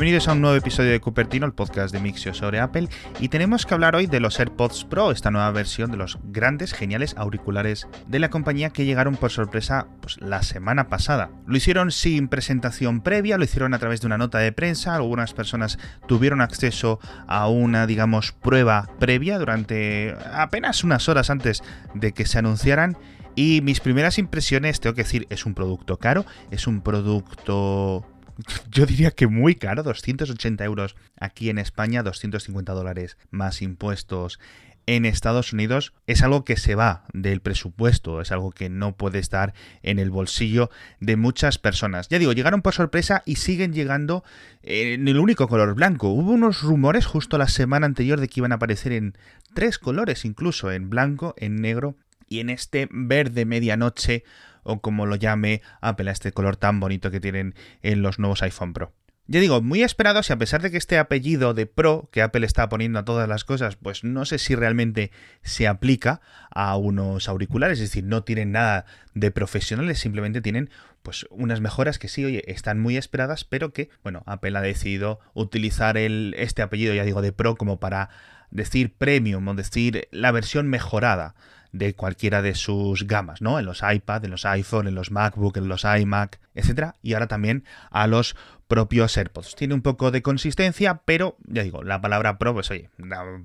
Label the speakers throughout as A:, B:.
A: Bienvenidos a un nuevo episodio de Cupertino, el podcast de Mixio sobre Apple, y tenemos que hablar hoy de los AirPods Pro, esta nueva versión de los grandes, geniales auriculares de la compañía que llegaron por sorpresa pues, la semana pasada. Lo hicieron sin presentación previa, lo hicieron a través de una nota de prensa, algunas personas tuvieron acceso a una, digamos, prueba previa durante apenas unas horas antes de que se anunciaran. Y mis primeras impresiones, tengo que decir, es un producto caro, es un producto yo diría que muy caro, 280 euros aquí en España, 250 dólares más impuestos en Estados Unidos es algo que se va del presupuesto, es algo que no puede estar en el bolsillo de muchas personas. Ya digo, llegaron por sorpresa y siguen llegando en el único color blanco. Hubo unos rumores justo la semana anterior de que iban a aparecer en tres colores, incluso en blanco, en negro y en este verde medianoche o como lo llame Apple a este color tan bonito que tienen en los nuevos iPhone Pro. Ya digo, muy esperados y a pesar de que este apellido de Pro que Apple está poniendo a todas las cosas, pues no sé si realmente se aplica a unos auriculares, es decir, no tienen nada de profesionales, simplemente tienen pues unas mejoras que sí, oye, están muy esperadas, pero que, bueno, Apple ha decidido utilizar el, este apellido, ya digo, de Pro como para decir premium o decir la versión mejorada de cualquiera de sus gamas, ¿no? En los iPad, en los iPhone, en los MacBook, en los iMac, etc. Y ahora también a los propios AirPods. Tiene un poco de consistencia, pero ya digo, la palabra Pro, pues oye,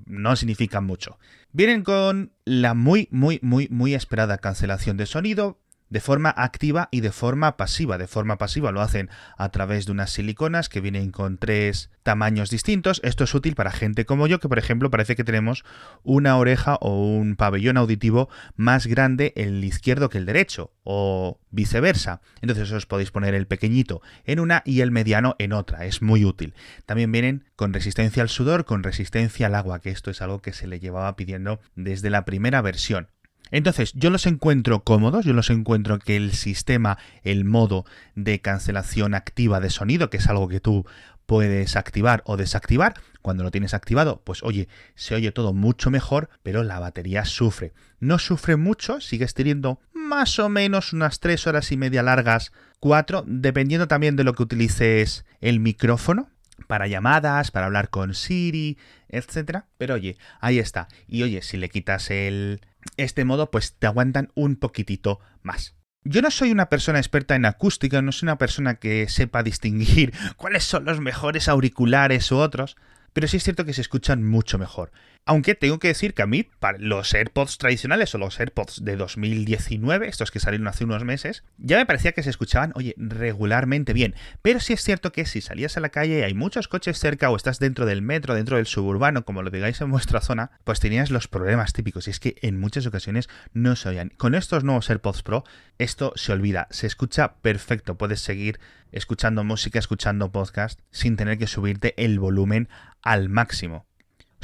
A: no significa mucho. Vienen con la muy, muy, muy, muy esperada cancelación de sonido, de forma activa y de forma pasiva. De forma pasiva lo hacen a través de unas siliconas que vienen con tres tamaños distintos. Esto es útil para gente como yo, que por ejemplo parece que tenemos una oreja o un pabellón auditivo más grande el izquierdo que el derecho, o viceversa. Entonces os podéis poner el pequeñito en una y el mediano en otra. Es muy útil. También vienen con resistencia al sudor, con resistencia al agua, que esto es algo que se le llevaba pidiendo desde la primera versión. Entonces, yo los encuentro cómodos, yo los encuentro que el sistema, el modo de cancelación activa de sonido, que es algo que tú puedes activar o desactivar. Cuando lo tienes activado, pues oye, se oye todo mucho mejor, pero la batería sufre. No sufre mucho, sigues teniendo más o menos unas 3 horas y media largas, 4, dependiendo también de lo que utilices el micrófono para llamadas, para hablar con Siri, etcétera. Pero oye, ahí está. Y oye, si le quitas el, este modo pues te aguantan un poquitito más. Yo no soy una persona experta en acústica, no soy una persona que sepa distinguir cuáles son los mejores auriculares u otros, pero sí es cierto que se escuchan mucho mejor. Aunque tengo que decir que a mí, para los AirPods tradicionales o los AirPods de 2019, estos que salieron hace unos meses, ya me parecía que se escuchaban, oye, regularmente bien. Pero sí es cierto que si salías a la calle y hay muchos coches cerca o estás dentro del metro, dentro del suburbano, como lo digáis en vuestra zona, pues tenías los problemas típicos. Y es que en muchas ocasiones no se oían. Con estos nuevos AirPods Pro, esto se olvida. Se escucha perfecto. Puedes seguir escuchando música, escuchando podcast, sin tener que subirte el volumen al máximo.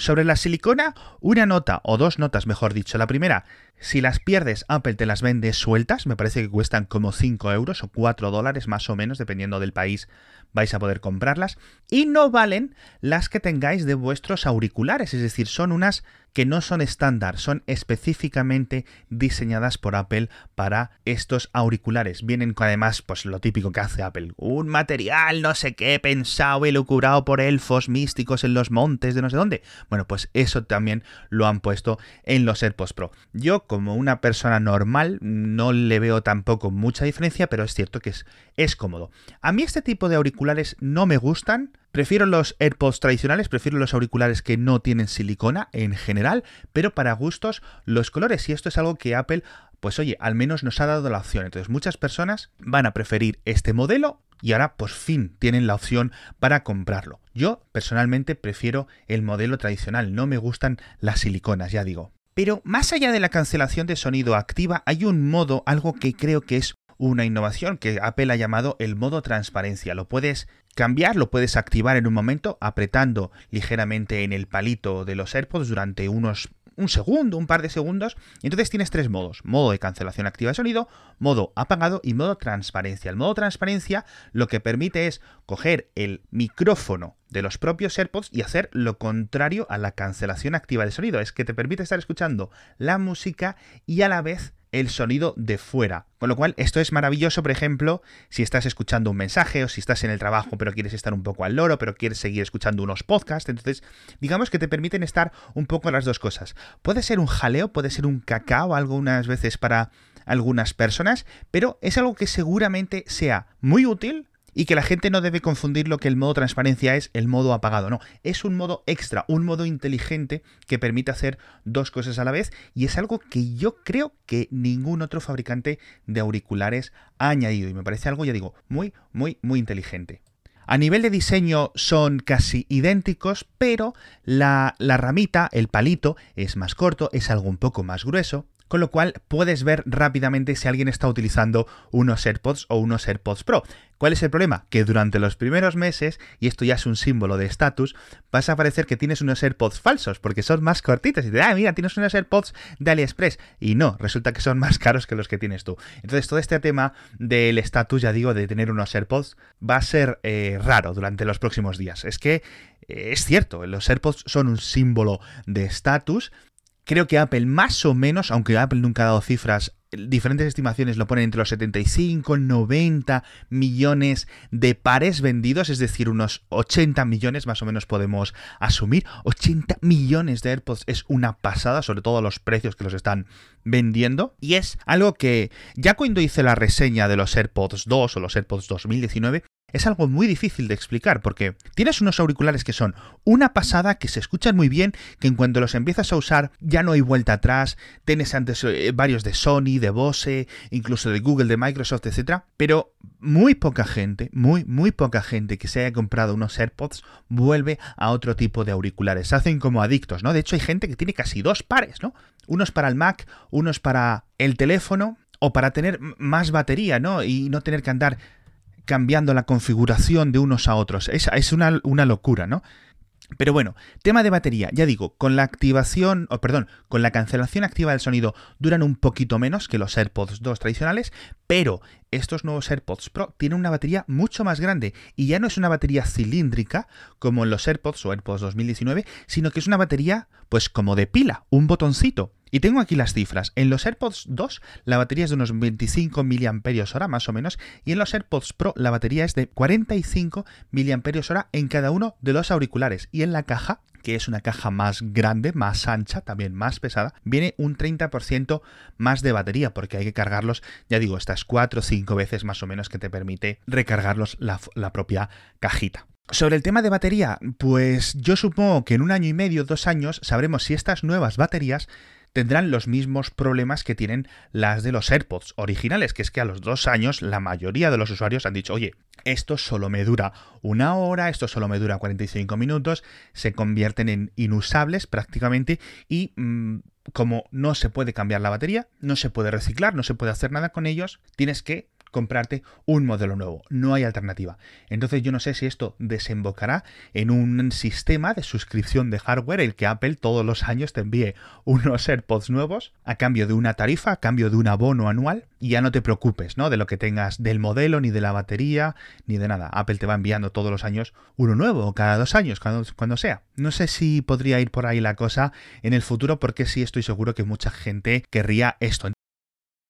A: Sobre la silicona, una nota, o dos notas mejor dicho. La primera, si las pierdes, Apple te las vende sueltas, me parece que cuestan como 5 euros o 4 dólares más o menos, dependiendo del país vais a poder comprarlas. Y no valen las que tengáis de vuestros auriculares, es decir, son unas que no son estándar, son específicamente diseñadas por Apple para estos auriculares. Vienen además, pues lo típico que hace Apple, un material no sé qué pensado y lucrado por elfos místicos en los montes de no sé dónde. Bueno, pues eso también lo han puesto en los AirPods Pro. Yo, como una persona normal, no le veo tampoco mucha diferencia, pero es cierto que es, es cómodo. A mí este tipo de auriculares no me gustan Prefiero los AirPods tradicionales, prefiero los auriculares que no tienen silicona en general, pero para gustos los colores. Y esto es algo que Apple, pues oye, al menos nos ha dado la opción. Entonces muchas personas van a preferir este modelo y ahora por fin tienen la opción para comprarlo. Yo personalmente prefiero el modelo tradicional, no me gustan las siliconas, ya digo. Pero más allá de la cancelación de sonido activa, hay un modo, algo que creo que es una innovación que Apple ha llamado el modo transparencia. Lo puedes cambiar, lo puedes activar en un momento apretando ligeramente en el palito de los AirPods durante unos un segundo, un par de segundos. Y entonces tienes tres modos. Modo de cancelación activa de sonido, modo apagado y modo transparencia. El modo transparencia lo que permite es coger el micrófono de los propios AirPods y hacer lo contrario a la cancelación activa de sonido. Es que te permite estar escuchando la música y a la vez el sonido de fuera. Con lo cual, esto es maravilloso, por ejemplo, si estás escuchando un mensaje o si estás en el trabajo pero quieres estar un poco al loro, pero quieres seguir escuchando unos podcasts. Entonces, digamos que te permiten estar un poco las dos cosas. Puede ser un jaleo, puede ser un cacao algunas veces para algunas personas, pero es algo que seguramente sea muy útil y que la gente no debe confundir lo que el modo transparencia es el modo apagado. No, es un modo extra, un modo inteligente que permite hacer dos cosas a la vez y es algo que yo creo que ningún otro fabricante de auriculares ha añadido y me parece algo, ya digo, muy, muy, muy inteligente. A nivel de diseño son casi idénticos, pero la, la ramita, el palito, es más corto, es algo un poco más grueso con lo cual puedes ver rápidamente si alguien está utilizando unos AirPods o unos AirPods Pro. ¿Cuál es el problema? Que durante los primeros meses, y esto ya es un símbolo de estatus, vas a parecer que tienes unos AirPods falsos, porque son más cortitos. Y te ah, mira, tienes unos AirPods de AliExpress. Y no, resulta que son más caros que los que tienes tú. Entonces, todo este tema del estatus, ya digo, de tener unos AirPods, va a ser eh, raro durante los próximos días. Es que eh, es cierto, los AirPods son un símbolo de estatus Creo que Apple más o menos, aunque Apple nunca ha dado cifras, diferentes estimaciones lo ponen entre los 75 y 90 millones de pares vendidos, es decir, unos 80 millones más o menos podemos asumir. 80 millones de AirPods es una pasada, sobre todo los precios que los están vendiendo. Y es algo que ya cuando hice la reseña de los AirPods 2 o los AirPods 2019, es algo muy difícil de explicar porque tienes unos auriculares que son una pasada, que se escuchan muy bien, que en cuanto los empiezas a usar ya no hay vuelta atrás, tienes antes eh, varios de Sony, de Bose, incluso de Google, de Microsoft, etc. Pero muy poca gente, muy, muy poca gente que se haya comprado unos AirPods vuelve a otro tipo de auriculares. Se hacen como adictos, ¿no? De hecho hay gente que tiene casi dos pares, ¿no? Unos para el Mac, unos para el teléfono o para tener más batería, ¿no? Y no tener que andar cambiando la configuración de unos a otros. Es, es una, una locura, ¿no? Pero bueno, tema de batería, ya digo, con la activación, o perdón, con la cancelación activa del sonido duran un poquito menos que los AirPods 2 tradicionales, pero estos nuevos AirPods Pro tienen una batería mucho más grande y ya no es una batería cilíndrica como en los AirPods o AirPods 2019, sino que es una batería pues como de pila, un botoncito. Y tengo aquí las cifras. En los AirPods 2 la batería es de unos 25 mAh más o menos y en los AirPods Pro la batería es de 45 mAh en cada uno de los auriculares. Y en la caja que es una caja más grande, más ancha, también más pesada, viene un 30% más de batería, porque hay que cargarlos, ya digo, estas 4 o 5 veces más o menos que te permite recargarlos la, la propia cajita. Sobre el tema de batería, pues yo supongo que en un año y medio, dos años, sabremos si estas nuevas baterías tendrán los mismos problemas que tienen las de los AirPods originales, que es que a los dos años la mayoría de los usuarios han dicho, oye, esto solo me dura una hora, esto solo me dura 45 minutos, se convierten en inusables prácticamente y... Mm, como no se puede cambiar la batería, no se puede reciclar, no se puede hacer nada con ellos, tienes que comprarte un modelo nuevo. No hay alternativa. Entonces yo no sé si esto desembocará en un sistema de suscripción de hardware el que Apple todos los años te envíe unos AirPods nuevos a cambio de una tarifa, a cambio de un abono anual y ya no te preocupes, ¿no? De lo que tengas del modelo, ni de la batería, ni de nada. Apple te va enviando todos los años uno nuevo, cada dos años, cuando, cuando sea. No sé si podría ir por ahí la cosa en el futuro porque sí estoy seguro que mucha gente querría esto.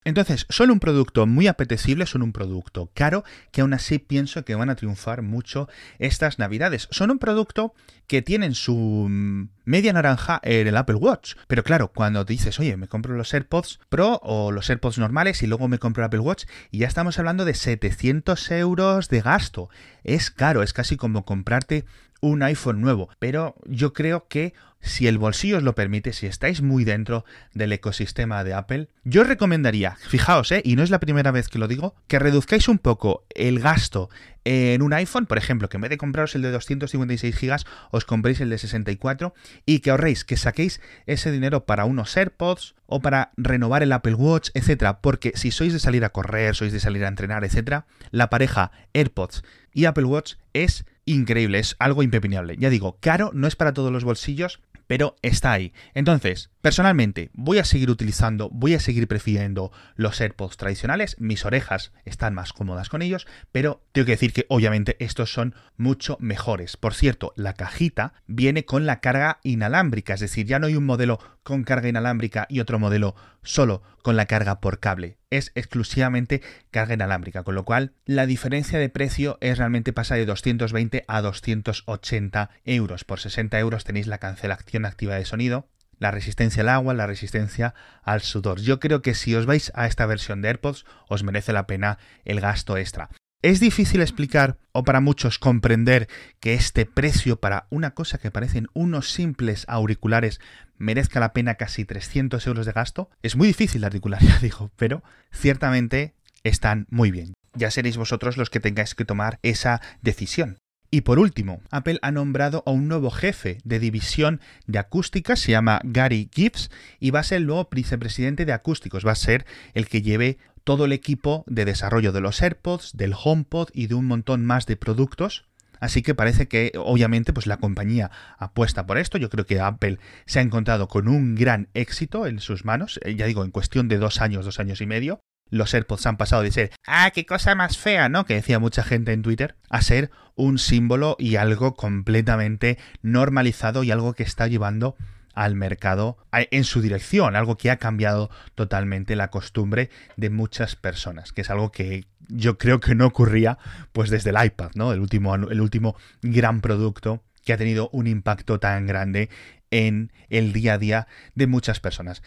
A: Entonces, son un producto muy apetecible, son un producto caro, que aún así pienso que van a triunfar mucho estas navidades. Son un producto que tienen su mm, media naranja en el Apple Watch. Pero claro, cuando dices, oye, me compro los AirPods Pro o los AirPods normales y luego me compro el Apple Watch, y ya estamos hablando de 700 euros de gasto. Es caro, es casi como comprarte un iPhone nuevo. Pero yo creo que si el bolsillo os lo permite, si estáis muy dentro del ecosistema de Apple, yo recomendaría, fijaos, ¿eh? y no es la primera vez que lo digo, que reduzcáis un poco el gasto en un iPhone, por ejemplo, que en vez de compraros el de 256 GB, os compréis el de 64 y que ahorréis, que saquéis ese dinero para unos AirPods o para renovar el Apple Watch, etcétera, porque si sois de salir a correr, sois de salir a entrenar, etcétera, la pareja AirPods y Apple Watch es increíble, es algo impepinable. Ya digo, caro no es para todos los bolsillos, pero está ahí. Entonces, personalmente, voy a seguir utilizando, voy a seguir prefiriendo los AirPods tradicionales, mis orejas están más cómodas con ellos, pero tengo que decir que obviamente estos son mucho mejores. Por cierto, la cajita viene con la carga inalámbrica, es decir, ya no hay un modelo con carga inalámbrica y otro modelo solo con la carga por cable. Es exclusivamente carga inalámbrica, con lo cual la diferencia de precio es realmente pasa de 220 a 280 euros. Por 60 euros tenéis la cancelación activa de sonido, la resistencia al agua, la resistencia al sudor. Yo creo que si os vais a esta versión de AirPods, os merece la pena el gasto extra. Es difícil explicar, o para muchos comprender, que este precio para una cosa que parecen unos simples auriculares merezca la pena casi 300 euros de gasto. Es muy difícil de articular, ya digo, pero ciertamente están muy bien. Ya seréis vosotros los que tengáis que tomar esa decisión. Y por último, Apple ha nombrado a un nuevo jefe de división de acústica, se llama Gary Gibbs, y va a ser el nuevo vicepresidente de acústicos, va a ser el que lleve todo el equipo de desarrollo de los AirPods, del HomePod y de un montón más de productos. Así que parece que obviamente pues la compañía apuesta por esto. Yo creo que Apple se ha encontrado con un gran éxito en sus manos. Eh, ya digo, en cuestión de dos años, dos años y medio. Los AirPods han pasado de ser, ah, qué cosa más fea, ¿no? Que decía mucha gente en Twitter, a ser un símbolo y algo completamente normalizado y algo que está llevando al mercado en su dirección, algo que ha cambiado totalmente la costumbre de muchas personas, que es algo que yo creo que no ocurría pues desde el iPad, ¿no? El último, el último gran producto que ha tenido un impacto tan grande en el día a día de muchas personas.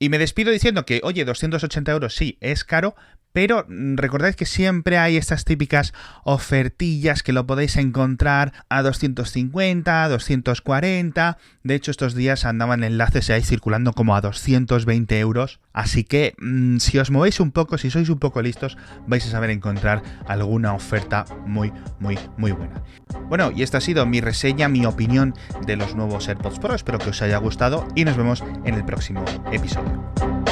A: Y me despido diciendo que, oye, 280 euros sí, es caro, pero mm, recordad que siempre hay estas típicas ofertillas que lo podéis encontrar a 250, a 240. De hecho, estos días andaban enlaces ahí circulando como a 220 euros. Así que mm, si os movéis un poco, si sois un poco listos, vais a saber encontrar alguna oferta muy, muy, muy buena. Bueno, y esta ha sido mi reseña, mi opinión de los nuevos AirPods Pro. Espero que os haya gustado y nos vemos en el próximo episodio.